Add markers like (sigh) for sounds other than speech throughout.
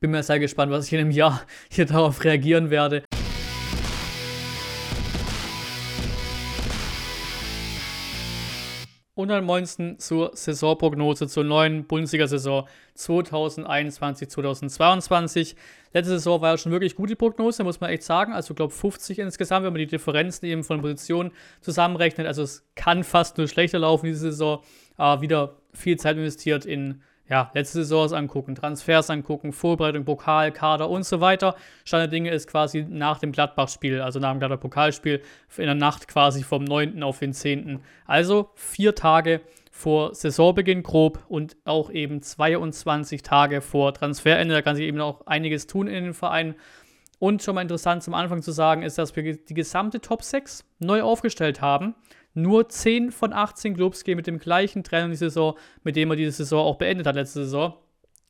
Bin mir sehr gespannt, was ich in einem Jahr (laughs) hier darauf reagieren werde. Und ansonsten zur Saisonprognose zur neuen Bundesliga-Saison 2021-2022. Letzte Saison war ja schon wirklich gut die Prognose, muss man echt sagen. Also, ich glaube, 50 insgesamt, wenn man die Differenzen eben von Positionen zusammenrechnet. Also, es kann fast nur schlechter laufen diese Saison. Aber wieder viel Zeit investiert in ja, letzte Saisons angucken, Transfers angucken, Vorbereitung, Pokal, Kader und so weiter. Stand der Dinge ist quasi nach dem Gladbach-Spiel, also nach dem Gladbach-Pokalspiel, in der Nacht quasi vom 9. auf den 10. Also vier Tage vor Saisonbeginn grob und auch eben 22 Tage vor Transferende. Da kann sich eben auch einiges tun in den Vereinen. Und schon mal interessant zum Anfang zu sagen ist, dass wir die gesamte Top 6 neu aufgestellt haben. Nur 10 von 18 Clubs gehen mit dem gleichen Trainer in die Saison, mit dem er diese Saison auch beendet hat letzte Saison.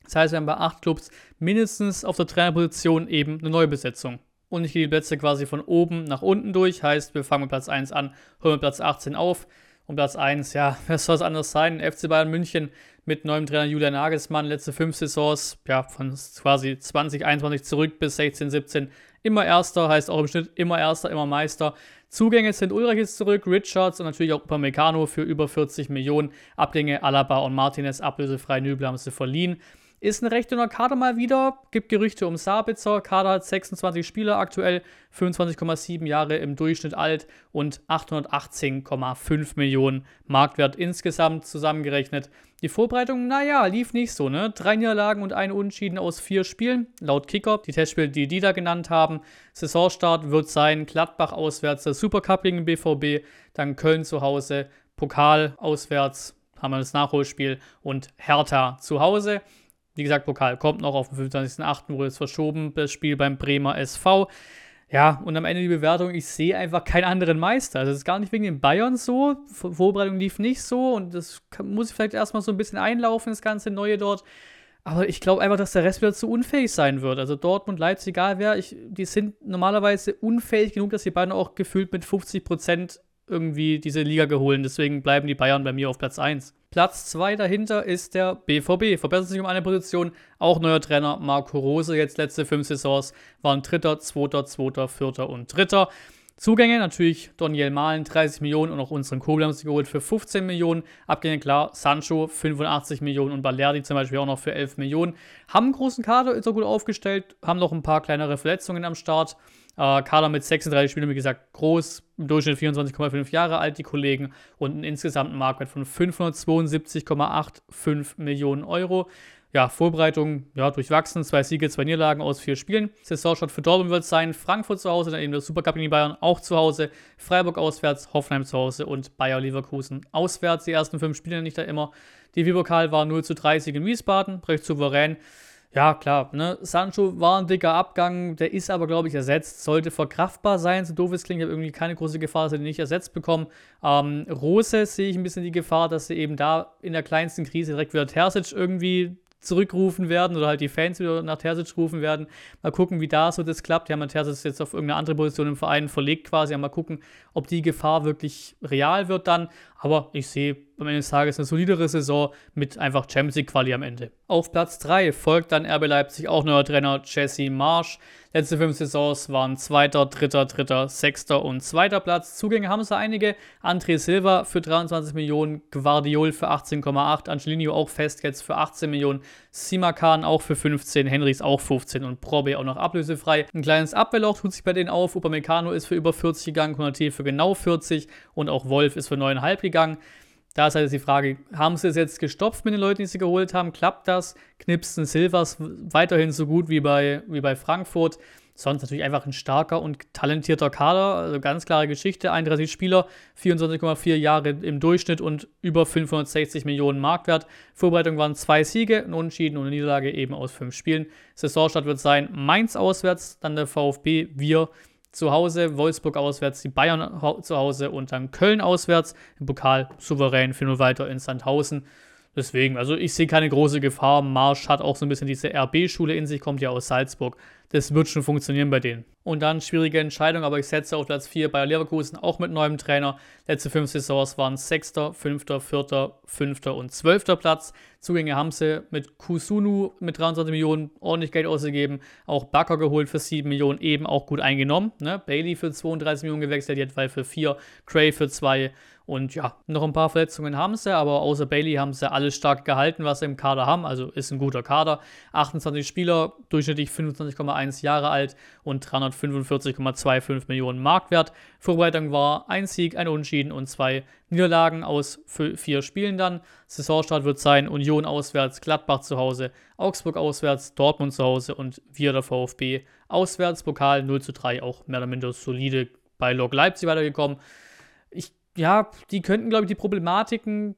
Das heißt, wir haben bei 8 Clubs mindestens auf der Trainerposition eben eine Neubesetzung. Und ich gehe die Plätze quasi von oben nach unten durch. Heißt, wir fangen mit Platz 1 an, hören mit Platz 18 auf. Und Platz 1, ja, (laughs) wer soll es anders sein? FC Bayern München mit neuem Trainer Julian Nagelsmann, letzte fünf Saisons, ja, von quasi 2021 zurück bis 16, 17 immer Erster, heißt auch im Schnitt immer Erster, immer Meister. Zugänge sind Ulrich ist zurück, Richards und natürlich auch Upamecano für über 40 Millionen. Abgänge Alaba und Martinez ablösefrei Nübel haben sie verliehen. Ist ein recht dünner Kader mal wieder. Gibt Gerüchte um Sabitzer. Kader hat 26 Spieler aktuell, 25,7 Jahre im Durchschnitt alt und 818,5 Millionen Marktwert insgesamt zusammengerechnet. Die Vorbereitung, naja, lief nicht so, ne? Drei Niederlagen und ein Unentschieden aus vier Spielen, laut Kicker. Die Testspiele, die die da genannt haben. Saisonstart wird sein Gladbach auswärts, der Supercup gegen BVB, dann Köln zu Hause, Pokal auswärts, haben wir das Nachholspiel und Hertha zu Hause. Wie gesagt, Pokal kommt noch auf den 25.08., wurde es verschoben, das Spiel beim Bremer SV. Ja, und am Ende die Bewertung, ich sehe einfach keinen anderen Meister. Also, es ist gar nicht wegen den Bayern so. Vorbereitung lief nicht so und das muss ich vielleicht erstmal so ein bisschen einlaufen, das ganze Neue dort. Aber ich glaube einfach, dass der Rest wieder zu unfähig sein wird. Also Dortmund, Leipzig, egal wer, ich, die sind normalerweise unfähig genug, dass die Bayern auch gefühlt mit 50 Prozent irgendwie diese Liga geholt. Deswegen bleiben die Bayern bei mir auf Platz 1. Platz 2 dahinter ist der BVB. Verbessert sich um eine Position. Auch neuer Trainer Marco Rose, jetzt letzte fünf Saisons, waren Dritter, Zweiter, Zweiter, Vierter und Dritter. Zugänge natürlich Daniel Mahlen 30 Millionen und auch unseren sie geholt für 15 Millionen. Abgänge klar, Sancho 85 Millionen und Balerdi zum Beispiel auch noch für 11 Millionen. Haben einen großen Kader, ist auch gut aufgestellt, haben noch ein paar kleinere Verletzungen am Start. Äh, Kader mit 36 Spielern, wie gesagt, groß, im Durchschnitt 24,5 Jahre alt, die Kollegen, und einen insgesamten Marktwert von 572,85 Millionen Euro ja, Vorbereitung, ja, durchwachsen. Zwei Siege, zwei Niederlagen aus vier Spielen. Saisonstart für Dortmund wird sein. Frankfurt zu Hause, dann eben der Supercup gegen Bayern auch zu Hause. Freiburg auswärts, Hoffenheim zu Hause und Bayer Leverkusen auswärts. Die ersten fünf Spiele nicht da immer. Die Vibokal war 0 zu 30 in Wiesbaden, recht souverän. Ja, klar, ne? Sancho war ein dicker Abgang, der ist aber, glaube ich, ersetzt. Sollte verkraftbar sein, so doof es klingt. Ich habe irgendwie keine große Gefahr, dass er den nicht ersetzt bekommen. Ähm, Rose sehe ich ein bisschen die Gefahr, dass sie eben da in der kleinsten Krise direkt wieder Terzic irgendwie zurückrufen werden oder halt die Fans wieder nach Terzic rufen werden. Mal gucken, wie da so das klappt. Die haben Terzic jetzt auf irgendeine andere Position im Verein verlegt quasi. Mal gucken, ob die Gefahr wirklich real wird dann. Aber ich sehe am Ende des Tages eine solidere Saison mit einfach Champions League Quali am Ende. Auf Platz 3 folgt dann RB Leipzig auch neuer Trainer Jesse Marsch. Letzte fünf Saisons waren zweiter, dritter, dritter, sechster und zweiter Platz. Zugänge haben sie einige. André Silva für 23 Millionen, Guardiol für 18,8, Angelino auch fest jetzt für 18 Millionen, Simakan auch für 15, Henrichs auch 15 und Probe auch noch ablösefrei. Ein kleines Abwehrloch tut sich bei denen auf. Upamecano ist für über 40 gegangen, Konate für genau 40 und auch Wolf ist für 9,5 gegangen. Da ist halt die Frage, haben sie es jetzt gestopft mit den Leuten, die sie geholt haben? Klappt das? Knipsen Silvers weiterhin so gut wie bei, wie bei Frankfurt? Sonst natürlich einfach ein starker und talentierter Kader. Also ganz klare Geschichte. 31 Spieler, 24,4 Jahre im Durchschnitt und über 560 Millionen Marktwert. Vorbereitung waren zwei Siege, ein Unentschieden und eine Niederlage eben aus fünf Spielen. Saisonstart wird sein Mainz auswärts, dann der VfB, wir zu Hause, Wolfsburg auswärts, die Bayern zu Hause und dann Köln auswärts. Im Pokal souverän 4 weiter in Sandhausen. Deswegen, also ich sehe keine große Gefahr. Marsch hat auch so ein bisschen diese RB-Schule in sich, kommt ja aus Salzburg. Das wird schon funktionieren bei denen. Und dann schwierige Entscheidung, aber ich setze auf Platz 4 Bayer Leverkusen, auch mit neuem Trainer. Letzte fünf Saisons waren 6., 5., 4., 5. und 12. Platz. Zugänge haben sie mit Kusunu mit 23 Millionen ordentlich Geld ausgegeben. Auch Bakker geholt für 7 Millionen, eben auch gut eingenommen. Ne? Bailey für 32 Millionen gewechselt, Jetwei für 4, Cray für 2 und ja, noch ein paar Verletzungen haben sie, aber außer Bailey haben sie alles stark gehalten, was sie im Kader haben. Also ist ein guter Kader. 28 Spieler, durchschnittlich 25,1 Jahre alt und 345,25 Millionen Marktwert. Vorbereitung war ein Sieg, ein Unentschieden und zwei Niederlagen aus vier Spielen dann. Saisonstart wird sein Union auswärts, Gladbach zu Hause, Augsburg auswärts, Dortmund zu Hause und wir der VfB auswärts. Pokal 0 zu 3, auch mehr oder minder solide bei Lok Leipzig weitergekommen. Ich ja, die könnten, glaube ich, die Problematiken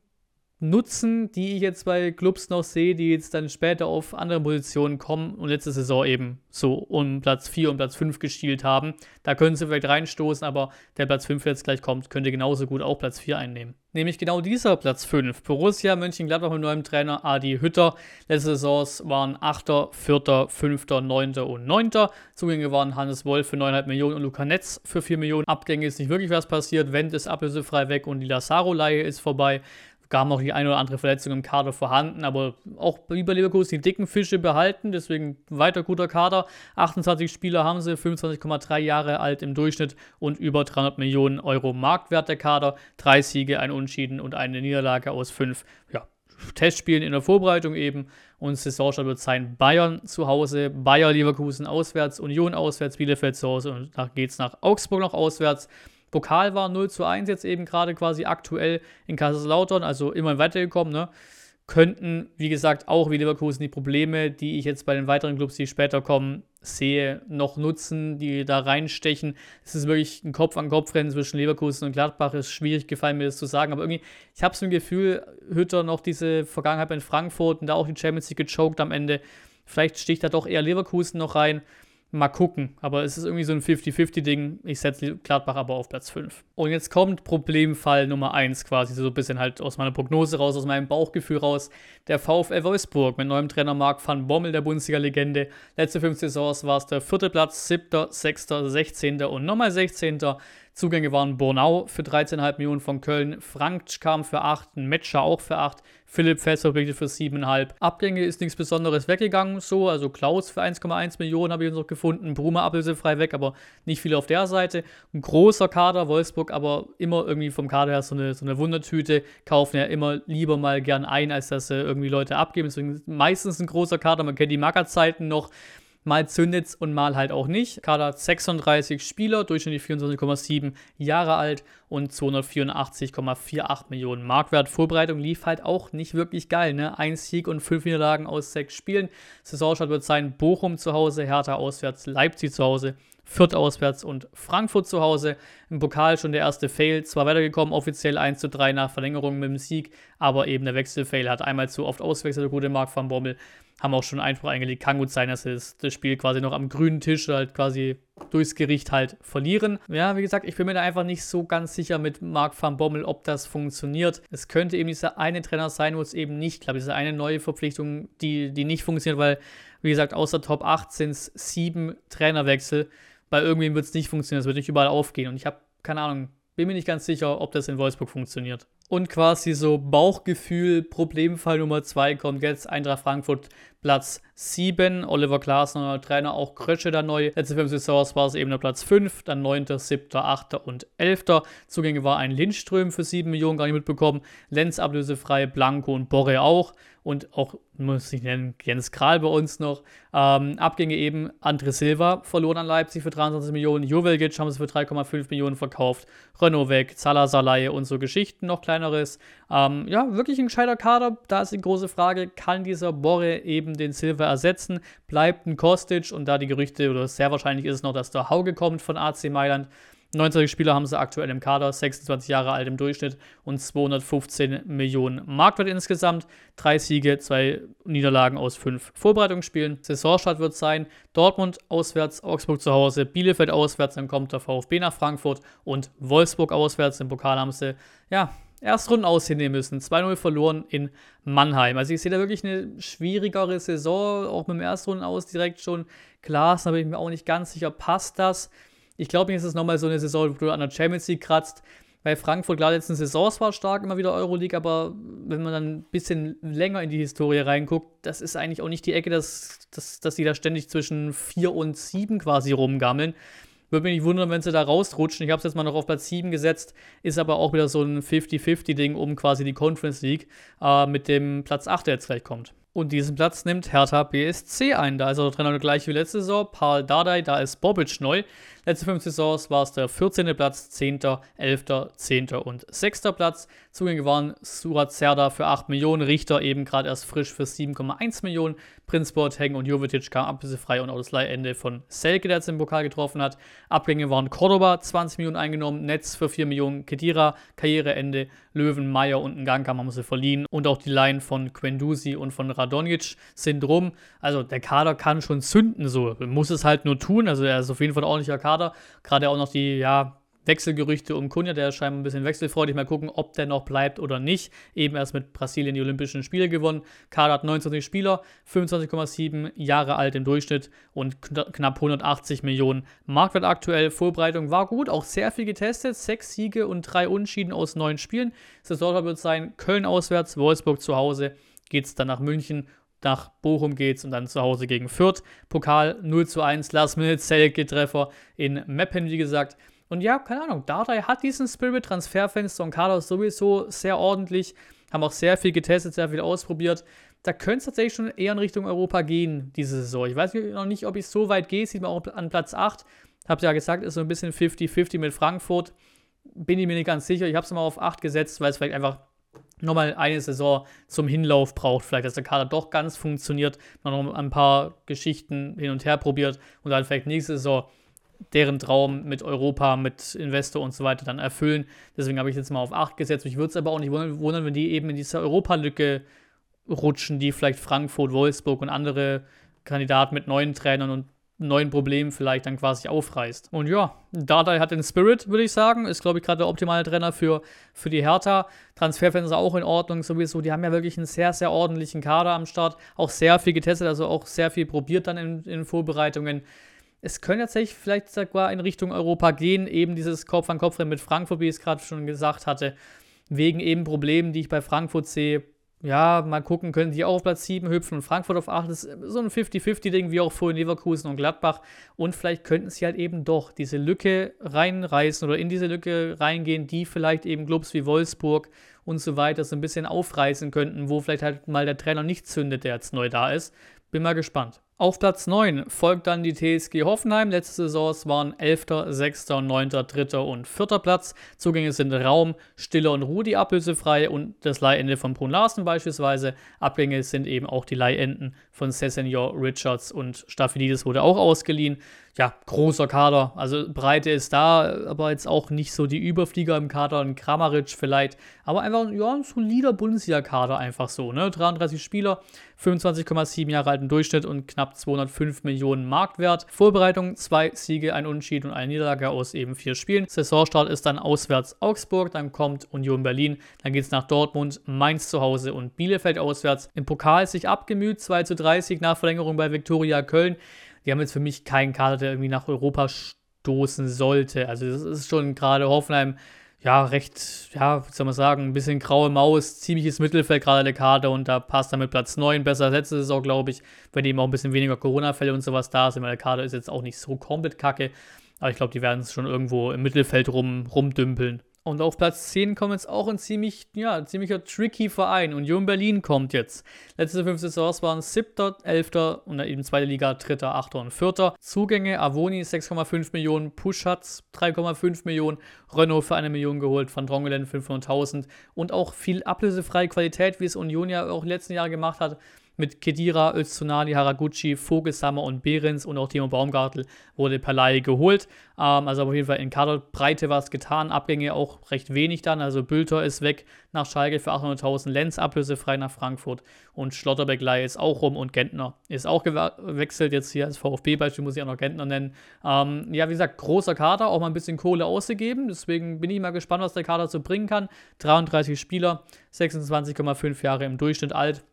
nutzen, die ich jetzt bei Clubs noch sehe, die jetzt dann später auf andere Positionen kommen und letzte Saison eben so um Platz 4 und Platz 5 gestielt haben. Da können sie vielleicht reinstoßen, aber der Platz 5, der jetzt gleich kommt, könnte genauso gut auch Platz 4 einnehmen. Nämlich genau dieser Platz 5. Borussia Mönchengladbach mit neuem Trainer Adi Hütter. Letzte Saisons waren 8., 4., 5., 9. und 9. Zugänge waren Hannes Wolf für 9,5 Millionen und Luca Netz für 4 Millionen. Abgänge ist nicht wirklich was passiert. Wendt ist ablösefrei weg und die Lazaro-Leihe ist vorbei gab noch die eine oder andere Verletzung im Kader vorhanden, aber auch bei Leverkusen die dicken Fische behalten, deswegen weiter guter Kader. 28 Spieler haben sie, 25,3 Jahre alt im Durchschnitt und über 300 Millionen Euro Marktwert der Kader. Drei Siege, ein Unschieden und eine Niederlage aus fünf ja, Testspielen in der Vorbereitung eben. Und Saisonstart wird sein Bayern zu Hause, Bayer Leverkusen auswärts, Union auswärts, Bielefeld zu Hause und dann geht es nach Augsburg noch auswärts. Pokal war 0 zu 1 jetzt eben gerade quasi aktuell in Kaiserslautern, also immerhin weitergekommen, ne? Könnten, wie gesagt, auch wie Leverkusen die Probleme, die ich jetzt bei den weiteren Clubs, die später kommen, sehe, noch nutzen, die da reinstechen. Es ist wirklich ein Kopf-an-Kopf-Rennen zwischen Leverkusen und Gladbach. Es ist schwierig gefallen, mir das zu sagen. Aber irgendwie, ich habe so ein Gefühl, Hütter noch diese Vergangenheit in Frankfurt und da auch die Champions League gechoked am Ende. Vielleicht sticht da doch eher Leverkusen noch rein. Mal gucken, aber es ist irgendwie so ein 50-50-Ding. Ich setze Gladbach aber auf Platz 5. Und jetzt kommt Problemfall Nummer 1 quasi, so ein bisschen halt aus meiner Prognose raus, aus meinem Bauchgefühl raus. Der VfL Wolfsburg mit neuem Trainer Marc van Bommel, der Bundesliga-Legende. Letzte fünf Saisons war es der vierte Platz, siebter, sechster, sechzehnter und nochmal sechzehnter. Zugänge waren Bornau für 13,5 Millionen von Köln, Frank kam für 8, Metscher auch für 8, Philipp Fest verpflichtet für 7,5. Abgänge ist nichts Besonderes weggegangen, so, also Klaus für 1,1 Millionen habe ich noch gefunden, Brumer ablösefrei weg, aber nicht viel auf der Seite. Ein großer Kader, Wolfsburg, aber immer irgendwie vom Kader her so eine, so eine Wundertüte, kaufen ja immer lieber mal gern ein, als dass sie irgendwie Leute abgeben. Deswegen meistens ein großer Kader, man kennt die Macker-Zeiten noch, Mal zündet es und mal halt auch nicht. Kader hat 36 Spieler, durchschnittlich 24,7 Jahre alt und 284,48 Millionen Markwert. Vorbereitung lief halt auch nicht wirklich geil. Ne? Ein Sieg und fünf Niederlagen aus sechs Spielen. Saisonstart wird sein Bochum zu Hause, Hertha auswärts, Leipzig zu Hause, Fürth auswärts und Frankfurt zu Hause. Im Pokal schon der erste Fail, zwar weitergekommen, offiziell 1 zu 3 nach Verlängerung mit dem Sieg, aber eben der Wechselfail hat einmal zu oft auswechselt, der gute Marc van Bommel haben auch schon Einspruch eingelegt. Kann gut sein, dass sie das Spiel quasi noch am grünen Tisch halt quasi durchs Gericht halt verlieren. Ja, wie gesagt, ich bin mir da einfach nicht so ganz sicher mit Marc van Bommel, ob das funktioniert. Es könnte eben dieser eine Trainer sein, wo es eben nicht klappt. Diese eine neue Verpflichtung, die, die nicht funktioniert, weil, wie gesagt, außer Top 8 sind es sieben Trainerwechsel. Bei irgendwem wird es nicht funktionieren, es wird nicht überall aufgehen. Und ich habe, keine Ahnung, bin mir nicht ganz sicher, ob das in Wolfsburg funktioniert. Und quasi so Bauchgefühl, Problemfall Nummer 2 kommt jetzt Eintracht Frankfurt Platz 7. Oliver Glasner, neuer Trainer, auch Krösche da neu. Letzte fünf Saisons war es eben der Platz 5, dann 9., 7., 8. und 11. Zugänge war ein Lindström für 7 Millionen, gar nicht mitbekommen. Lenz ablösefrei, Blanco und Borre auch. Und auch, muss ich nennen, Jens Kral bei uns noch. Ähm, Abgänge eben André Silva verloren an Leipzig für 23 Millionen. Jovelgic haben sie für 3,5 Millionen verkauft. Renault weg, Salazar und so Geschichten, noch kleineres. Ähm, ja, wirklich ein gescheiter Kader. Da ist die große Frage, kann dieser Borre eben den Silva ersetzen? Bleibt ein Kostic und da die Gerüchte, oder sehr wahrscheinlich ist es noch, dass der Hauge kommt von AC Mailand. 29 Spieler haben sie aktuell im Kader, 26 Jahre alt im Durchschnitt und 215 Millionen Marktwert insgesamt. Drei Siege, zwei Niederlagen aus fünf Vorbereitungsspielen. Saisonstart wird sein Dortmund auswärts, Augsburg zu Hause, Bielefeld auswärts, dann kommt der VfB nach Frankfurt und Wolfsburg auswärts. Im Pokal haben sie, ja, Erstrunden aushinnehmen müssen. 2-0 verloren in Mannheim. Also ich sehe da wirklich eine schwierigere Saison, auch mit dem Erstrunden aus direkt schon. Klar, da bin ich mir auch nicht ganz sicher, passt das? Ich glaube, jetzt ist es nochmal so eine Saison, wo du an der Champions League kratzt. Weil Frankfurt, klar, letzten Saisons war stark immer wieder Euroleague, aber wenn man dann ein bisschen länger in die Historie reinguckt, das ist eigentlich auch nicht die Ecke, dass, dass, dass die da ständig zwischen 4 und 7 quasi rumgammeln. Würde mich nicht wundern, wenn sie da rausrutschen. Ich habe es jetzt mal noch auf Platz 7 gesetzt, ist aber auch wieder so ein 50-50-Ding um quasi die Conference League äh, mit dem Platz 8, der jetzt gleich kommt. Und diesen Platz nimmt Hertha BSC ein. Da ist er Trainer gleich wie letzte Saison. Paul Dardai, da ist Bobic neu. Letzte fünf Saisons war es der 14. Platz, 10., 11., 10. und 6. Platz. Zugänge waren Surat Serdar für 8 Millionen, Richter eben gerade erst frisch für 7,1 Millionen, Prinz Boateng und Jovetic kamen ablösefrei und auch das Leihende von Selke, der jetzt im Pokal getroffen hat. Abgänge waren Cordoba, 20 Millionen eingenommen, Netz für 4 Millionen, Kedira, Karriereende, Löwen, Meier und Nganka haben sie verliehen und auch die Line von Quendusi und von Radonjic sind rum. Also der Kader kann schon zünden, so muss es halt nur tun. Also er ist auf jeden Fall ordentlicher Kader Kader. Gerade auch noch die, ja, Wechselgerüchte um Kunja, der scheint ein bisschen wechselfreudig. Mal gucken, ob der noch bleibt oder nicht. Eben erst mit Brasilien die Olympischen Spiele gewonnen. Kader hat 29 Spieler, 25,7 Jahre alt im Durchschnitt und knapp 180 Millionen Marktwert aktuell. Vorbereitung war gut, auch sehr viel getestet. Sechs Siege und drei Unschieden aus neun Spielen. Saison wird sein Köln auswärts, Wolfsburg zu Hause. Geht es dann nach München nach Bochum geht's und dann zu Hause gegen Fürth. Pokal 0 zu 1, Last Minute Selke Treffer in Meppen, wie gesagt. Und ja, keine Ahnung, Dardai hat diesen Spirit, Transferfenster und Kader sowieso sehr ordentlich, haben auch sehr viel getestet, sehr viel ausprobiert. Da könnte es tatsächlich schon eher in Richtung Europa gehen, diese Saison. Ich weiß noch nicht, ob ich so weit gehe, sieht man auch an Platz 8. Hab's ja gesagt, ist so ein bisschen 50-50 mit Frankfurt. Bin ich mir nicht ganz sicher. Ich habe es mal auf 8 gesetzt, weil es vielleicht einfach nochmal eine Saison zum Hinlauf braucht. Vielleicht, dass der Kader doch ganz funktioniert, man noch ein paar Geschichten hin und her probiert und dann vielleicht nächste Saison deren Traum mit Europa, mit Investor und so weiter dann erfüllen. Deswegen habe ich jetzt mal auf 8 gesetzt. Mich würde es aber auch nicht wundern, wenn die eben in diese Europalücke rutschen, die vielleicht Frankfurt, Wolfsburg und andere Kandidaten mit neuen Trainern und neuen Problemen vielleicht dann quasi aufreißt. Und ja, Dardai hat den Spirit, würde ich sagen. Ist, glaube ich, gerade der optimale Trainer für, für die Hertha. Transferfans auch in Ordnung sowieso. Die haben ja wirklich einen sehr, sehr ordentlichen Kader am Start. Auch sehr viel getestet, also auch sehr viel probiert dann in, in Vorbereitungen. Es könnte tatsächlich vielleicht sogar in Richtung Europa gehen, eben dieses Kopf-an-Kopf-Rennen mit Frankfurt, wie ich es gerade schon gesagt hatte, wegen eben Problemen, die ich bei Frankfurt sehe ja, mal gucken, können die auch auf Platz 7 hüpfen und Frankfurt auf 8. Das ist so ein 50-50-Ding, wie auch vorhin Leverkusen und Gladbach. Und vielleicht könnten sie halt eben doch diese Lücke reinreißen oder in diese Lücke reingehen, die vielleicht eben Clubs wie Wolfsburg und so weiter so ein bisschen aufreißen könnten, wo vielleicht halt mal der Trainer nicht zündet, der jetzt neu da ist. Bin mal gespannt. Auf Platz 9 folgt dann die TSG Hoffenheim. Letzte Saisons waren 11., 6., 9., 3. und 4. Platz. Zugänge sind Raum, Stille und Rudi ablösefrei und das Leihende von Brun Larsen beispielsweise. Abgänge sind eben auch die Leihenden von Sessenior, Richards und Staphylidis wurde auch ausgeliehen ja, großer Kader. Also Breite ist da, aber jetzt auch nicht so die Überflieger im Kader, ein Kramaric vielleicht. Aber einfach, ja, ein solider Bundesliga-Kader einfach so, ne? 33 Spieler, 25,7 Jahre alten Durchschnitt und knapp 205 Millionen Marktwert. Vorbereitung, zwei Siege, ein Unentschieden und eine Niederlage aus eben vier Spielen. Saisonstart ist dann auswärts Augsburg, dann kommt Union Berlin, dann geht es nach Dortmund, Mainz zu Hause und Bielefeld auswärts. Im Pokal sich abgemüht, 2 zu 30 nach Verlängerung bei Viktoria Köln die haben jetzt für mich keinen Kader, der irgendwie nach Europa stoßen sollte. Also das ist schon gerade Hoffenheim, ja, recht, ja, wie soll man sagen, ein bisschen graue Maus, ziemliches Mittelfeld gerade der Kader und da passt damit Platz 9 besser als letzte Saison, glaube ich, wenn eben auch ein bisschen weniger Corona-Fälle und sowas da sind, weil der Kader ist jetzt auch nicht so komplett kacke. Aber ich glaube, die werden es schon irgendwo im Mittelfeld rum, rumdümpeln. Und auf Platz 10 kommt jetzt auch ein ziemlich, ja, ziemlicher tricky Verein. Union Berlin kommt jetzt. Letzte fünf Saisons waren 7., 11. und dann eben zweite Liga 3., 8. und 4. Zugänge, Avoni 6,5 Millionen, Puschatz 3,5 Millionen, Renault für eine Million geholt, Van Drongelen 500.000 und auch viel ablösefreie Qualität, wie es Union ja auch letzten Jahren gemacht hat. Mit Kedira, Öztunali, Haraguchi, Vogelsammer und Behrens und auch Timo Baumgartel wurde per Laie geholt. Ähm, also auf jeden Fall in Kaderbreite was getan, Abgänge auch recht wenig dann. Also Bülter ist weg nach Schalke für 800.000, Lenz ablösefrei nach Frankfurt und Schlotterbeck Laie ist auch rum und Gentner ist auch gewechselt. Jetzt hier als VfB-Beispiel muss ich auch noch Gentner nennen. Ähm, ja, wie gesagt, großer Kader, auch mal ein bisschen Kohle ausgegeben. Deswegen bin ich mal gespannt, was der Kader so bringen kann. 33 Spieler, 26,5 Jahre im Durchschnitt alt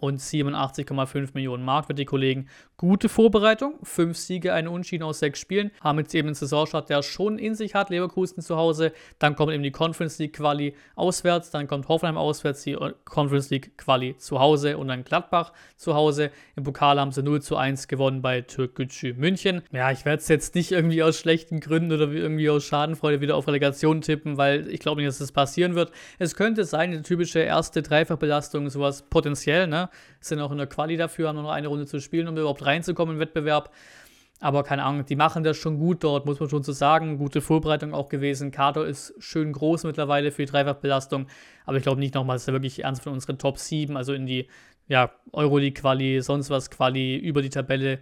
und 87,5 Millionen Mark für die Kollegen. Gute Vorbereitung, fünf Siege, eine Unschieden aus sechs Spielen. Haben jetzt eben einen Saisonstart, der schon in sich hat. Leverkusen zu Hause, dann kommt eben die Conference League Quali auswärts, dann kommt Hoffenheim auswärts, die Conference League Quali zu Hause und dann Gladbach zu Hause. Im Pokal haben sie 0 zu 1 gewonnen bei Türkgücü München. Ja, ich werde es jetzt nicht irgendwie aus schlechten Gründen oder irgendwie aus Schadenfreude wieder auf Relegation tippen, weil ich glaube nicht, dass das passieren wird. Es könnte sein, eine typische erste Dreifachbelastung, sowas potenziell, ne? Sind auch in der Quali dafür, haben nur noch eine Runde zu spielen, um überhaupt reinzukommen im Wettbewerb. Aber keine Ahnung, die machen das schon gut dort, muss man schon so sagen. Gute Vorbereitung auch gewesen. Kader ist schön groß mittlerweile für die Dreifachbelastung. Aber ich glaube nicht nochmal, dass er wirklich ernst von unseren Top 7, also in die ja, Euroleague-Quali, sonst was Quali, über die Tabelle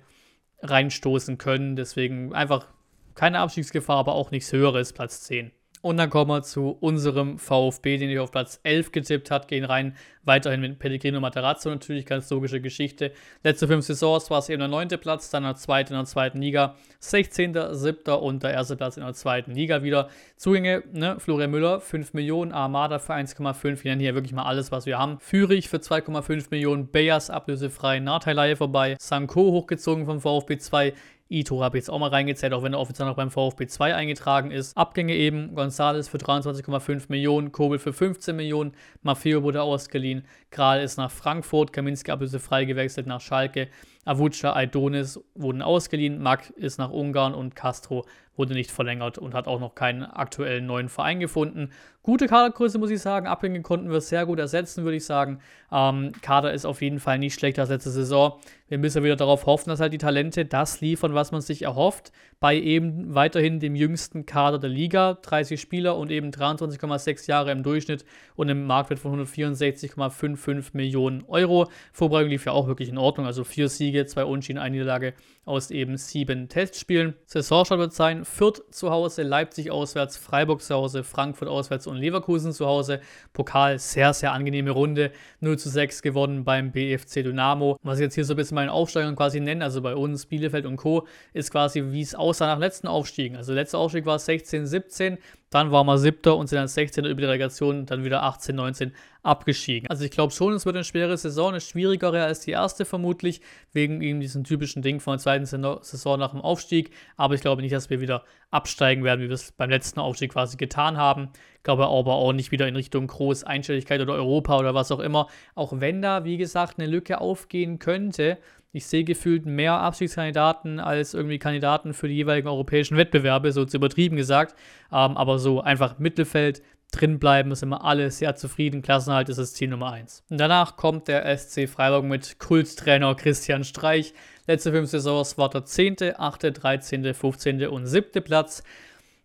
reinstoßen können. Deswegen einfach keine Abstiegsgefahr, aber auch nichts Höheres, Platz 10. Und dann kommen wir zu unserem VfB, den ich auf Platz 11 getippt hat, gehen rein. Weiterhin mit Pellegrino Materazzo natürlich, ganz logische Geschichte. Letzte fünf Saisons war es eben der neunte Platz, dann der zweite in der zweiten Liga, 16., 7. und der erste Platz in der zweiten Liga wieder. Zugänge, ne, Florian Müller, 5 Millionen, Armada für 1,5, wir nennen hier wirklich mal alles, was wir haben. Fürich für 2,5 Millionen, Bayers ablösefrei, Nahteileihe vorbei, Sanko hochgezogen vom VfB 2, Ito habe ich jetzt auch mal reingezählt, auch wenn er offiziell noch beim VfB 2 eingetragen ist. Abgänge eben, González für 23,5 Millionen, Kobel für 15 Millionen, Maffeo wurde ausgeliehen, Kral ist nach Frankfurt, Kaminski ablösefrei gewechselt nach Schalke, Avuca, Aidonis wurden ausgeliehen, Mack ist nach Ungarn und Castro wurde nicht verlängert und hat auch noch keinen aktuellen neuen Verein gefunden. Gute Kadergröße, muss ich sagen. Abgänge konnten wir sehr gut ersetzen, würde ich sagen. Ähm, Kader ist auf jeden Fall nicht schlechter als letzte Saison. Wir müssen wieder darauf hoffen, dass halt die Talente das liefern, was man sich erhofft. Bei eben weiterhin dem jüngsten Kader der Liga. 30 Spieler und eben 23,6 Jahre im Durchschnitt und im Marktwert von 164,55 Millionen Euro. Vorbereitung lief ja auch wirklich in Ordnung. Also vier Siege, zwei Unschieden, eine Niederlage aus eben sieben Testspielen. Saisonstart wird sein Fürth zu Hause, Leipzig auswärts, Freiburg zu Hause, Frankfurt auswärts und Leverkusen zu Hause. Pokal, sehr, sehr angenehme Runde. 0 zu 6 gewonnen beim BFC Dynamo. Was ich jetzt hier so ein bisschen meinen Aufsteigern quasi nenne, also bei uns, Bielefeld und Co., ist quasi, wie es aussah nach letzten Aufstiegen. Also letzter Aufstieg war 16, 17. Dann waren wir siebter und sind dann 16. über die Relegation, dann wieder 18, 19 abgestiegen. Also ich glaube schon, es wird eine schwere Saison, eine schwierigere als die erste vermutlich, wegen eben diesem typischen Ding von der zweiten Saison nach dem Aufstieg. Aber ich glaube nicht, dass wir wieder absteigen werden, wie wir es beim letzten Aufstieg quasi getan haben. Ich glaube aber auch nicht wieder in Richtung Großeinstelligkeit oder Europa oder was auch immer. Auch wenn da, wie gesagt, eine Lücke aufgehen könnte, ich sehe gefühlt mehr Abstiegskandidaten als irgendwie Kandidaten für die jeweiligen europäischen Wettbewerbe, so zu übertrieben gesagt. Ähm, aber so einfach Mittelfeld drin bleiben, sind wir alle sehr zufrieden. Klassenhalt ist das Ziel Nummer 1. Und danach kommt der SC Freiburg mit Kulttrainer Christian Streich. Letzte fünf Saisons war der 10., 8., 13., 15. und 7. Platz.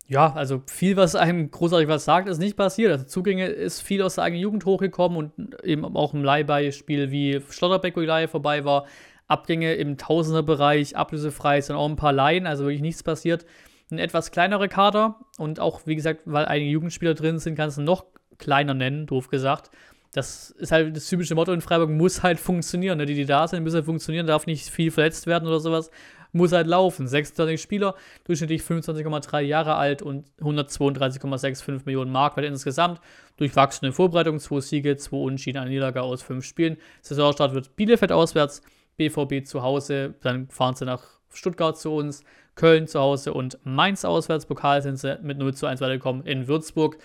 Ja, also viel, was einem großartig was sagt, ist nicht passiert. Also Zugänge ist viel aus der eigenen Jugend hochgekommen und eben auch im Leihbeispiel wie Schlotterbeck, wo die Leihe vorbei war, Abgänge im Tausenderbereich, ablösefrei, sind auch ein paar Laien, also wirklich nichts passiert. Ein etwas kleinerer Kader und auch, wie gesagt, weil einige Jugendspieler drin sind, kannst du noch kleiner nennen, doof gesagt. Das ist halt das typische Motto in Freiburg, muss halt funktionieren. Ne? Die, die da sind, müssen halt funktionieren, darf nicht viel verletzt werden oder sowas. Muss halt laufen. 26 Spieler, durchschnittlich 25,3 Jahre alt und 132,65 Millionen Mark insgesamt. Durchwachsene Vorbereitung, 2 Siege, 2 Unschieden, eine Niederlage aus 5 Spielen. Saisonstart wird Bielefeld auswärts, BVB zu Hause, dann fahren sie nach Stuttgart zu uns, Köln zu Hause und Mainz auswärts. Pokal sind sie mit 0 zu 1 weitergekommen in Würzburg.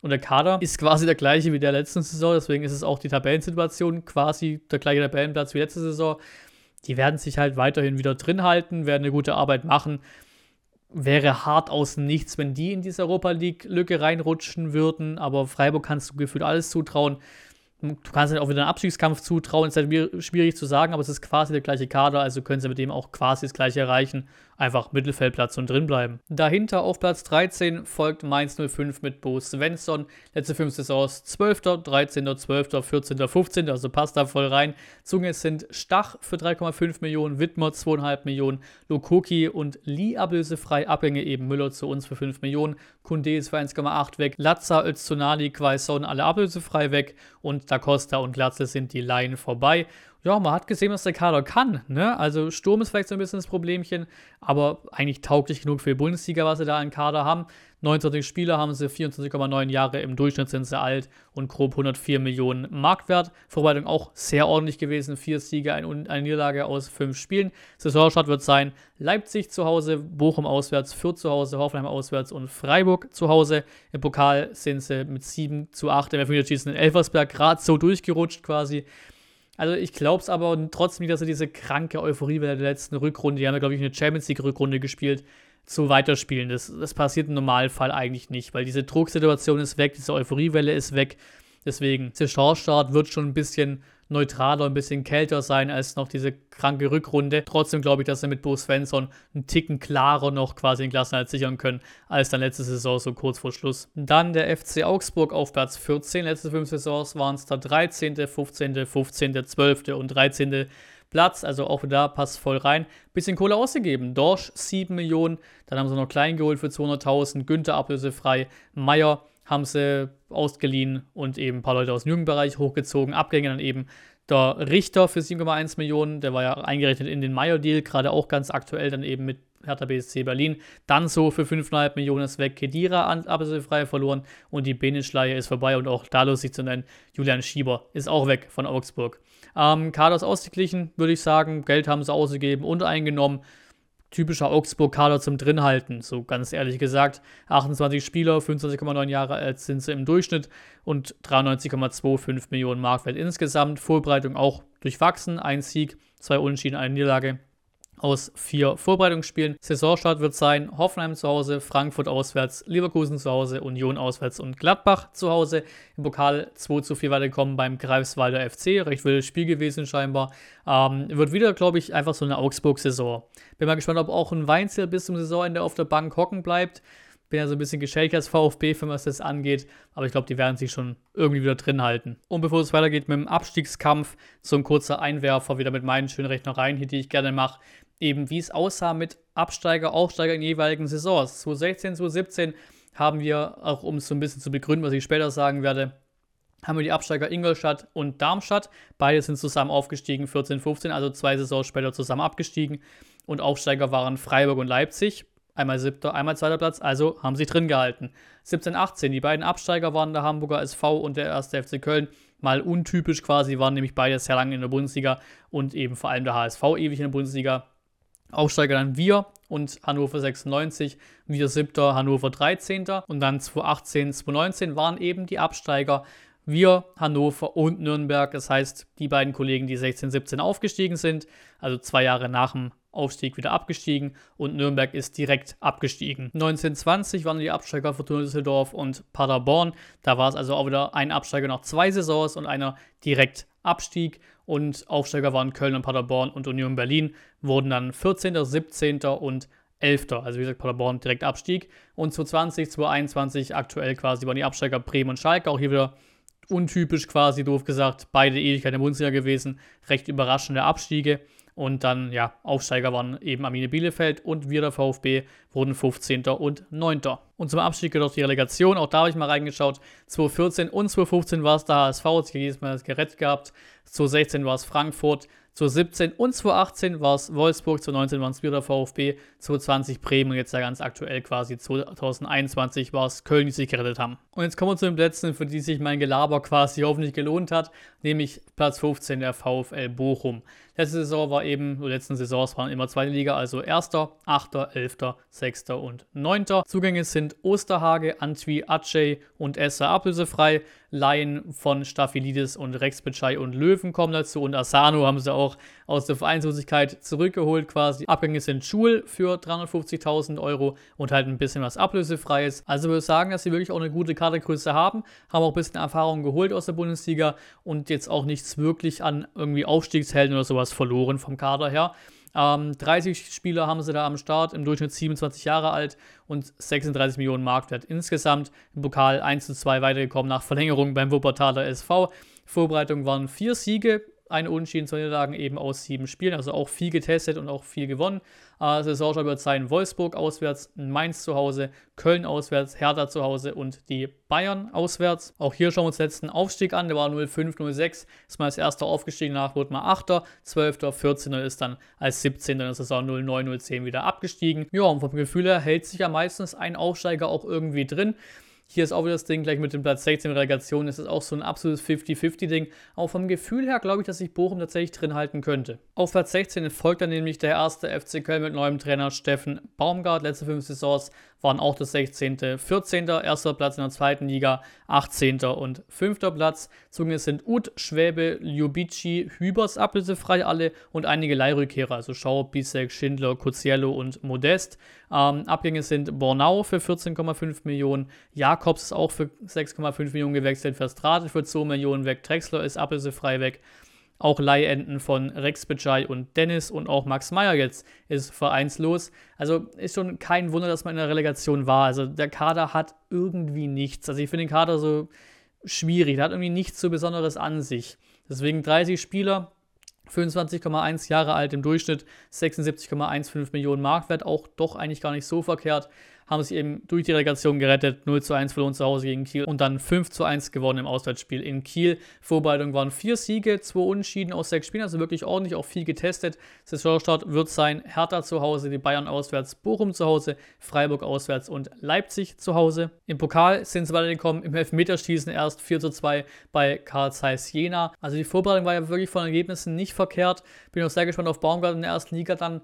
Und der Kader ist quasi der gleiche wie der letzten Saison, deswegen ist es auch die Tabellensituation quasi der gleiche Tabellenplatz wie letzte Saison. Die werden sich halt weiterhin wieder drin halten, werden eine gute Arbeit machen. Wäre hart aus nichts, wenn die in diese Europa League-Lücke reinrutschen würden, aber Freiburg kannst du gefühlt alles zutrauen du kannst halt auch wieder einen Abstiegskampf zutrauen, ist halt schwierig zu sagen, aber es ist quasi der gleiche Kader, also können sie mit dem auch quasi das gleiche erreichen. Einfach Mittelfeldplatz und drin bleiben. Dahinter auf Platz 13 folgt Mainz 05 mit Bo Svensson. Letzte fünf Saisons 12., 13., 12., 14., 15., also passt da voll rein. Zunge sind Stach für 3,5 Millionen, Wittmer 2,5 Millionen, Lokoki und Lee ablösefrei, Abgänge eben Müller zu uns für 5 Millionen, Kunde ist für 1,8 weg, Latza, Öztunali, Quaison alle ablösefrei weg und Da Costa und Glatze sind die Laien vorbei ja, man hat gesehen, was der Kader kann. Ne? Also Sturm ist vielleicht so ein bisschen das Problemchen, aber eigentlich tauglich genug für die Bundesliga, was sie da im Kader haben. 29 Spieler haben sie, 24,9 Jahre im Durchschnitt sind sie alt und grob 104 Millionen Marktwert. Vorbereitung auch sehr ordentlich gewesen. Vier Siege, eine, eine Niederlage aus fünf Spielen. Saisonstart wird sein Leipzig zu Hause, Bochum auswärts, Fürth zu Hause, Hoffenheim auswärts und Freiburg zu Hause. Im Pokal sind sie mit 7 zu 8 im Elfmeterschießen in Elversberg gerade so durchgerutscht quasi. Also ich glaube es aber trotzdem nicht, dass er diese kranke Euphorie bei der letzten Rückrunde, die haben ja, glaube ich, eine Champions League-Rückrunde gespielt, zu weiterspielen. Das, das passiert im Normalfall eigentlich nicht, weil diese Drucksituation ist weg, diese Euphoriewelle ist weg. Deswegen, der Saisonstart wird schon ein bisschen neutraler, ein bisschen kälter sein als noch diese kranke Rückrunde. Trotzdem glaube ich, dass sie mit Bo Svensson einen Ticken klarer noch quasi den Klassenhalt sichern können, als dann letzte Saison so kurz vor Schluss. Dann der FC Augsburg auf Platz 14. Letzte fünf Saisons waren es da 13., 15., 15., 12. und 13. Platz, also auch da passt voll rein. Bisschen Kohle ausgegeben. Dorsch 7 Millionen, dann haben sie noch Klein geholt für 200.000, Günther ablösefrei, Meier haben sie ausgeliehen und eben ein paar Leute aus dem Jugendbereich hochgezogen. Abgänge dann eben der Richter für 7,1 Millionen, der war ja eingerechnet in den Meyer-Deal, gerade auch ganz aktuell dann eben mit Hertha BSC Berlin. Dann so für 5,5 Millionen ist weg Kedira ablösefrei verloren und die Benischleihe ist vorbei und auch da lustig zu nennen, Julian Schieber ist auch weg von Augsburg. Ähm, Kader ist ausgeglichen, würde ich sagen. Geld haben sie ausgegeben und eingenommen typischer Augsburg-Kader zum Drinhalten, so ganz ehrlich gesagt. 28 Spieler, 25,9 Jahre alt sind sie im Durchschnitt und 93,25 Millionen Marktwert insgesamt. Vorbereitung auch durchwachsen, ein Sieg, zwei Unentschieden, eine Niederlage aus vier Vorbereitungsspielen. Saisonstart wird sein Hoffenheim zu Hause, Frankfurt auswärts, Leverkusen zu Hause, Union auswärts und Gladbach zu Hause. Im Pokal 2 zu 4 weitergekommen beim Greifswalder FC. Recht wildes Spiel gewesen scheinbar. Ähm, wird wieder, glaube ich, einfach so eine Augsburg-Saison. Bin mal gespannt, ob auch ein Weinzel bis zum Saisonende auf der Bank hocken bleibt. Bin ja so ein bisschen geschädigt als VfB-Fan, was das angeht. Aber ich glaube, die werden sich schon irgendwie wieder drin halten. Und bevor es weitergeht mit dem Abstiegskampf, so ein kurzer Einwerfer wieder mit meinen schönen Rechnereien hier, die ich gerne mache eben wie es aussah mit Absteiger, Aufsteiger in jeweiligen Saisons. 2016, 2017 haben wir, auch um es so ein bisschen zu begründen, was ich später sagen werde, haben wir die Absteiger Ingolstadt und Darmstadt. Beide sind zusammen aufgestiegen, 14, 15, also zwei Saisons später zusammen abgestiegen. Und Aufsteiger waren Freiburg und Leipzig. Einmal siebter, einmal zweiter Platz, also haben sie drin gehalten. 17, 18, die beiden Absteiger waren der Hamburger SV und der erste FC Köln. Mal untypisch quasi, waren nämlich beide sehr lange in der Bundesliga und eben vor allem der HSV ewig in der Bundesliga. Aufsteiger dann wir und Hannover 96, wir siebter, Hannover 13. Und dann 2018, 2019 waren eben die Absteiger wir, Hannover und Nürnberg. Das heißt, die beiden Kollegen, die 16, 17 aufgestiegen sind, also zwei Jahre nach dem Aufstieg wieder abgestiegen und Nürnberg ist direkt abgestiegen. 1920 waren die Absteiger Fortuna Düsseldorf und Paderborn. Da war es also auch wieder ein Absteiger nach zwei Saisons und einer direkt Abstieg und Aufsteiger waren Köln und Paderborn und Union Berlin, wurden dann 14., 17. und 11. Also wie gesagt, Paderborn direkt Abstieg. Und 2020, 2021 aktuell quasi waren die Absteiger Bremen und Schalke. Auch hier wieder untypisch quasi, doof gesagt, beide Ewigkeit in der Bundesliga gewesen. Recht überraschende Abstiege. Und dann, ja, Aufsteiger waren eben Arminia Bielefeld und wir der VfB wurden 15. und 9. Und zum Abstieg gehört auch die Relegation. Auch da habe ich mal reingeschaut. 2014 und 2015 war es der HSV, hat sich jedes Mal das gerettet gehabt. 2016 war es Frankfurt. 2017 und 2018 war es Wolfsburg, 2019 waren es wieder der VfB, 2020 Bremen und jetzt ja ganz aktuell quasi 2021 war es Köln, die sich gerettet haben. Und jetzt kommen wir zu den Plätzen, für die sich mein Gelaber quasi hoffentlich gelohnt hat, nämlich Platz 15 der VfL Bochum. Letzte Saison war eben, letzten Saisons waren immer zweite Liga, also erster, achter, elfter, sechster und neunter. Zugänge sind Osterhage, Antwi, Aceh und Esser ablösefrei. Laien von Staphylidis und Rex Bitschei und Löwen kommen dazu und Asano haben sie auch aus der Vereinslosigkeit zurückgeholt quasi. Abgänge sind Schul für 350.000 Euro und halt ein bisschen was ablösefreies. Also würde ich sagen, dass sie wirklich auch eine gute Kadergröße haben, haben auch ein bisschen Erfahrung geholt aus der Bundesliga und jetzt auch nichts wirklich an irgendwie Aufstiegshelden oder sowas verloren vom Kader her. Ähm, 30 Spieler haben sie da am Start, im Durchschnitt 27 Jahre alt und 36 Millionen Marktwert insgesamt. Im Pokal 1 zu 2 weitergekommen nach Verlängerung beim Wuppertaler SV. Vorbereitung waren vier Siege, eine Unentschieden, zwei Niederlagen eben aus sieben Spielen, also auch viel getestet und auch viel gewonnen. Äh, Saisonstart wird sein Wolfsburg auswärts, Mainz zu Hause, Köln auswärts, Hertha zu Hause und die Bayern auswärts. Auch hier schauen wir uns den letzten Aufstieg an, der war 05, 06, ist mal als erster aufgestiegen, nach wurde mal 8., 12., 14. ist dann als 17. in der Saison 09, 010 wieder abgestiegen. Ja, und vom Gefühl her hält sich ja meistens ein Aufsteiger auch irgendwie drin. Hier ist auch wieder das Ding, gleich mit dem Platz 16 Relegation ist es auch so ein absolutes 50-50-Ding. Auch vom Gefühl her glaube ich, dass sich Bochum tatsächlich drin halten könnte. Auf Platz 16 folgt dann nämlich der erste FC Köln mit neuem Trainer Steffen Baumgart. Letzte fünf Saisons waren auch das 16., 14., erster Platz in der zweiten Liga, 18. und 5. Platz. Zunge sind Uth, Schwäbe, Ljubici, Hübers ablösefrei alle und einige Leihrückkehrer, also Schau, Bisek, Schindler, Cuziello und Modest. Ähm, Abgänge sind Bornau für 14,5 Millionen, Jakobs ist auch für 6,5 Millionen gewechselt, Verstrate für 2 Millionen weg, Drexler ist ablösefrei weg auch Leihenden von Rex Bejai und Dennis und auch Max Meyer jetzt ist vereinslos. Also ist schon kein Wunder, dass man in der Relegation war. Also der Kader hat irgendwie nichts. Also ich finde den Kader so schwierig. Der hat irgendwie nichts so Besonderes an sich. Deswegen 30 Spieler, 25,1 Jahre alt im Durchschnitt, 76,15 Millionen Marktwert, auch doch eigentlich gar nicht so verkehrt haben sich eben durch die Relegation gerettet. 0 zu 1 verloren zu Hause gegen Kiel und dann 5 zu 1 gewonnen im Auswärtsspiel in Kiel. Vorbereitung waren vier Siege, zwei Unentschieden aus sechs Spielen, also wirklich ordentlich, auch viel getestet. Saisonstart wird sein Hertha zu Hause, die Bayern auswärts, Bochum zu Hause, Freiburg auswärts und Leipzig zu Hause. Im Pokal sind sie weitergekommen, im Elfmeterschießen erst 4 zu 2 bei Karl Zeiss Jena. Also die Vorbereitung war ja wirklich von Ergebnissen nicht verkehrt. Bin auch sehr gespannt auf Baumgart in der ersten Liga dann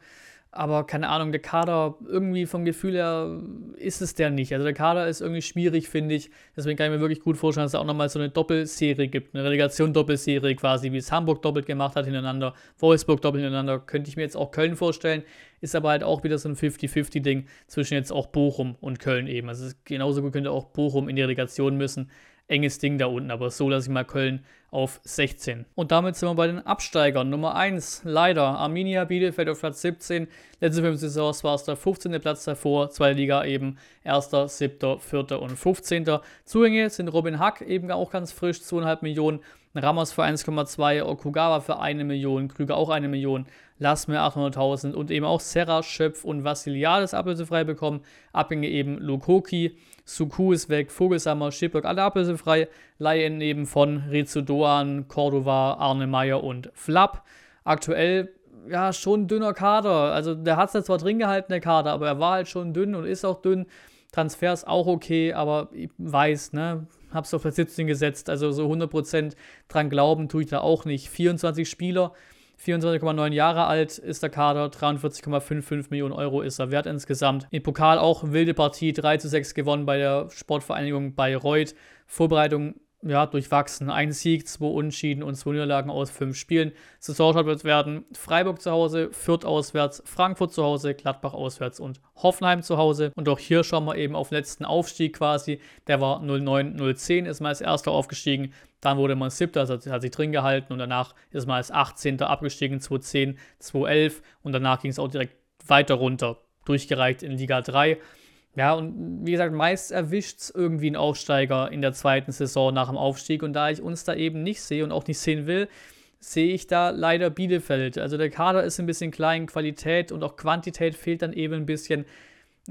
aber keine Ahnung, der Kader, irgendwie vom Gefühl her ist es der nicht. Also der Kader ist irgendwie schwierig, finde ich. Deswegen kann ich mir wirklich gut vorstellen, dass es auch nochmal so eine Doppelserie gibt. Eine Relegation-Doppelserie quasi, wie es Hamburg doppelt gemacht hat hintereinander, Wolfsburg doppelt hintereinander. Könnte ich mir jetzt auch Köln vorstellen. Ist aber halt auch wieder so ein 50-50-Ding zwischen jetzt auch Bochum und Köln eben. Also genauso gut könnte auch Bochum in die Relegation müssen enges Ding da unten, aber so lasse ich mal Köln auf 16. Und damit sind wir bei den Absteigern. Nummer 1, leider, Arminia Bielefeld auf Platz 17. Letzte fünf Saisons war es der 15. Platz davor, zwei Liga eben, 1., 7., 4. und 15. Zugänge sind Robin Hack, eben auch ganz frisch, 2,5 Millionen. Ramos für 1,2, Okugawa für 1 Million, Krüger auch 1 Million, Lassmer 800.000 und eben auch Serra, Schöpf und Vassiliades ablösefrei bekommen. Abgänge eben Lukoki, Suku ist weg, Vogelsammer, Schipberg, alle ablösefrei. Laien eben von Rizu Doan, Cordova, Arne Meyer und Flapp. Aktuell ja schon dünner Kader. Also der hat es zwar drin gehalten, der Kader, aber er war halt schon dünn und ist auch dünn. Transfers auch okay, aber ich weiß, ne, hab's auf der 17 gesetzt, also so 100% dran glauben tue ich da auch nicht. 24 Spieler, 24,9 Jahre alt ist der Kader, 43,55 Millionen Euro ist er wert insgesamt. Im Pokal auch wilde Partie, 3 zu 6 gewonnen bei der Sportvereinigung Bayreuth. Vorbereitung ja, durchwachsen. Ein Sieg, zwei Unschieden und zwei Niederlagen aus fünf Spielen. Saisonstart wird werden Freiburg zu Hause, Fürth auswärts, Frankfurt zu Hause, Gladbach auswärts und Hoffenheim zu Hause. Und auch hier schauen wir eben auf den letzten Aufstieg quasi. Der war 09-010, ist mal als erster aufgestiegen. Dann wurde man siebter, also hat sich drin gehalten und danach ist man als 18. abgestiegen, 2010, 2011 und danach ging es auch direkt weiter runter, durchgereicht in Liga 3. Ja, und wie gesagt, meist erwischt es irgendwie einen Aufsteiger in der zweiten Saison nach dem Aufstieg. Und da ich uns da eben nicht sehe und auch nicht sehen will, sehe ich da leider Bielefeld. Also der Kader ist ein bisschen klein, Qualität und auch Quantität fehlt dann eben ein bisschen.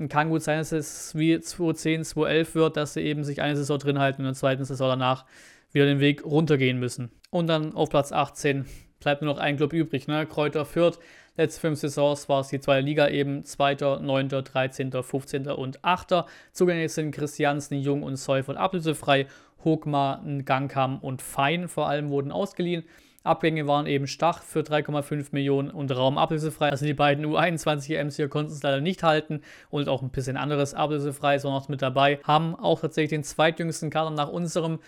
Kann gut sein, dass es wie 2010, 2011 wird, dass sie eben sich eine Saison drin halten und in der zweiten Saison danach wieder den Weg runtergehen müssen. Und dann auf Platz 18 bleibt nur noch ein Club übrig, ne? Kräuter Fürth. Letzte fünf Saisons war es die zweite Liga eben 2., 9., 13., 15. und 8. Zugänglich sind Christiansen, Jung und Seufert ablösefrei. Hogmar, Gangkam und Fein vor allem wurden ausgeliehen. Abgänge waren eben Stach für 3,5 Millionen und Raum ablösefrei. Also die beiden U21 EMs hier konnten es leider nicht halten und auch ein bisschen anderes ablösefrei, so noch mit dabei. Haben auch tatsächlich den zweitjüngsten Kader nach unserem,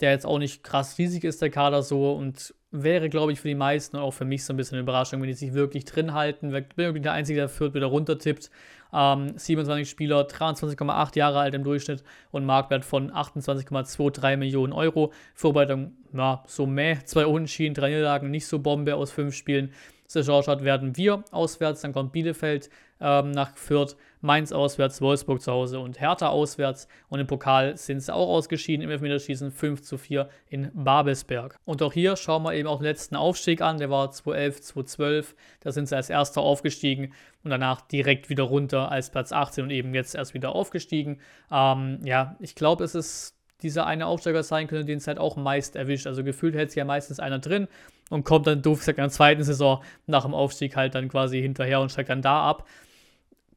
der jetzt auch nicht krass riesig ist, der Kader so und wäre, glaube ich, für die meisten und auch für mich so ein bisschen eine Überraschung, wenn die sich wirklich drin halten. Ich bin irgendwie der Einzige, der Fürth wieder runtertippt. Ähm, 27 Spieler, 23,8 Jahre alt im Durchschnitt und Marktwert von 28,23 Millionen Euro. Vorbereitung, ja, so meh, zwei Unentschieden, drei Niederlagen, nicht so Bombe aus fünf Spielen. Saisonstart werden wir auswärts, dann kommt Bielefeld ähm, nach Fürth, Mainz auswärts, Wolfsburg zu Hause und Hertha auswärts. Und im Pokal sind sie auch ausgeschieden im Elfmeterschießen 5 zu 4 in Babelsberg. Und auch hier schauen wir eben auch den letzten Aufstieg an, der war 2011, 2012. Da sind sie als erster aufgestiegen und danach direkt wieder runter als Platz 18 und eben jetzt erst wieder aufgestiegen. Ähm, ja, ich glaube, es ist dieser eine Aufsteiger sein könnte, den es halt auch meist erwischt. Also gefühlt hält sich ja meistens einer drin und kommt dann doof gesagt in der zweiten Saison nach dem Aufstieg halt dann quasi hinterher und steigt dann da ab.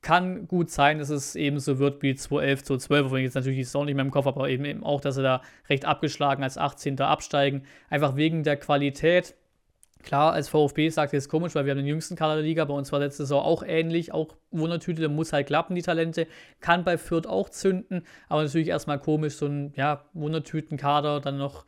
Kann gut sein, dass es eben so wird wie 2011, 2012, obwohl ich jetzt natürlich die Saison nicht mehr im Kopf aber eben, eben auch, dass sie da recht abgeschlagen als 18. absteigen. Einfach wegen der Qualität. Klar, als VfB sagt es komisch, weil wir haben den jüngsten Kader der Liga. Bei uns war letzte Saison auch ähnlich, auch Wundertüte, da muss halt klappen, die Talente. Kann bei Fürth auch zünden, aber natürlich erstmal komisch, so ein ja, Wundertüten-Kader, dann noch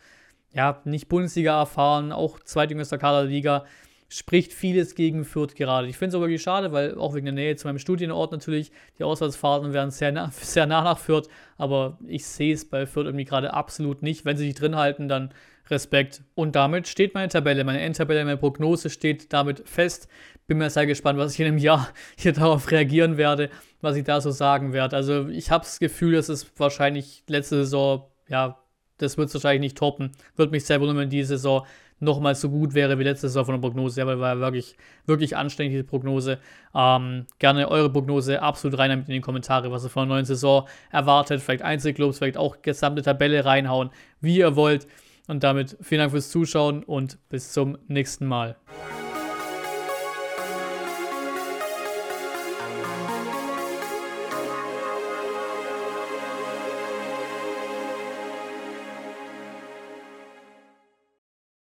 ja, nicht Bundesliga erfahren, auch zweitjüngster Liga, spricht vieles gegen Fürth gerade. Ich finde es aber wirklich schade, weil auch wegen der Nähe zu meinem Studienort natürlich, die Auswärtsfahrten werden sehr nah, (laughs) sehr nah nach Fürth, aber ich sehe es bei Fürth irgendwie gerade absolut nicht. Wenn sie sich drin halten, dann Respekt. Und damit steht meine Tabelle, meine Endtabelle, meine Prognose steht damit fest. Bin mir sehr gespannt, was ich in einem Jahr (laughs) hier darauf reagieren werde, was ich da so sagen werde. Also ich habe das Gefühl, dass es wahrscheinlich letzte Saison ja das wird es wahrscheinlich nicht toppen. Würde mich sehr wundern, wenn diese Saison nochmal so gut wäre wie letzte Saison von der Prognose, ja, weil war wirklich, wirklich anstrengend, diese Prognose. Ähm, gerne eure Prognose absolut rein damit in die Kommentare, was ihr von der neuen Saison erwartet. Vielleicht Einzelclubs, vielleicht auch gesamte Tabelle reinhauen, wie ihr wollt. Und damit vielen Dank fürs Zuschauen und bis zum nächsten Mal.